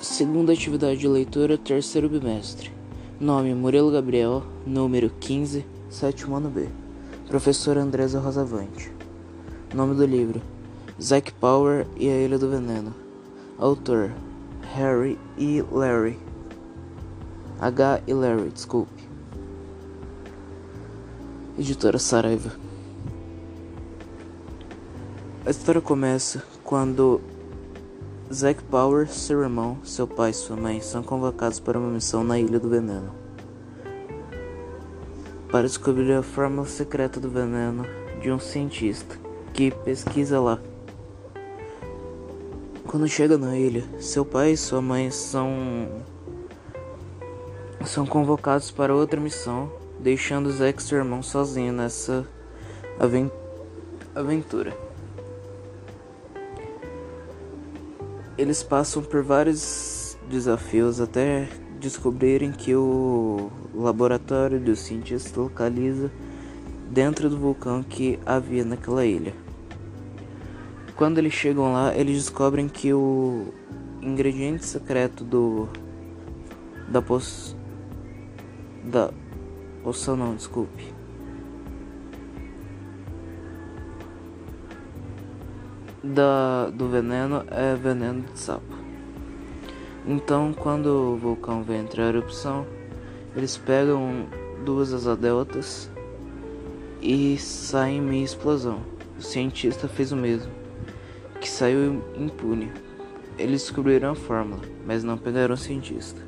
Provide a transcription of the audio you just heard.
Segunda atividade de leitura, terceiro bimestre. Nome: Murilo Gabriel, número 15, sétimo ano B. Professora Andresa Rosavante. Nome do livro: Zack Power e a Ilha do Veneno. Autor: Harry e Larry. H. e Larry, desculpe. Editora Saraiva. A história começa quando Zack Power, seu irmão, seu pai e sua mãe são convocados para uma missão na Ilha do Veneno para descobrir a fórmula secreta do veneno de um cientista que pesquisa lá. Quando chega na ilha, seu pai e sua mãe são são convocados para outra missão, deixando Zack seu irmão sozinho nessa aventura. Eles passam por vários desafios até descobrirem que o laboratório dos cientistas localiza dentro do vulcão que havia naquela ilha. Quando eles chegam lá, eles descobrem que o ingrediente secreto do da poção da poção não, desculpe. Da, do veneno é veneno de sapo. Então, quando o vulcão vem entrar em erupção, eles pegam duas asas deltas e saem meio explosão. O cientista fez o mesmo, que saiu impune. Eles descobriram a fórmula, mas não pegaram o cientista.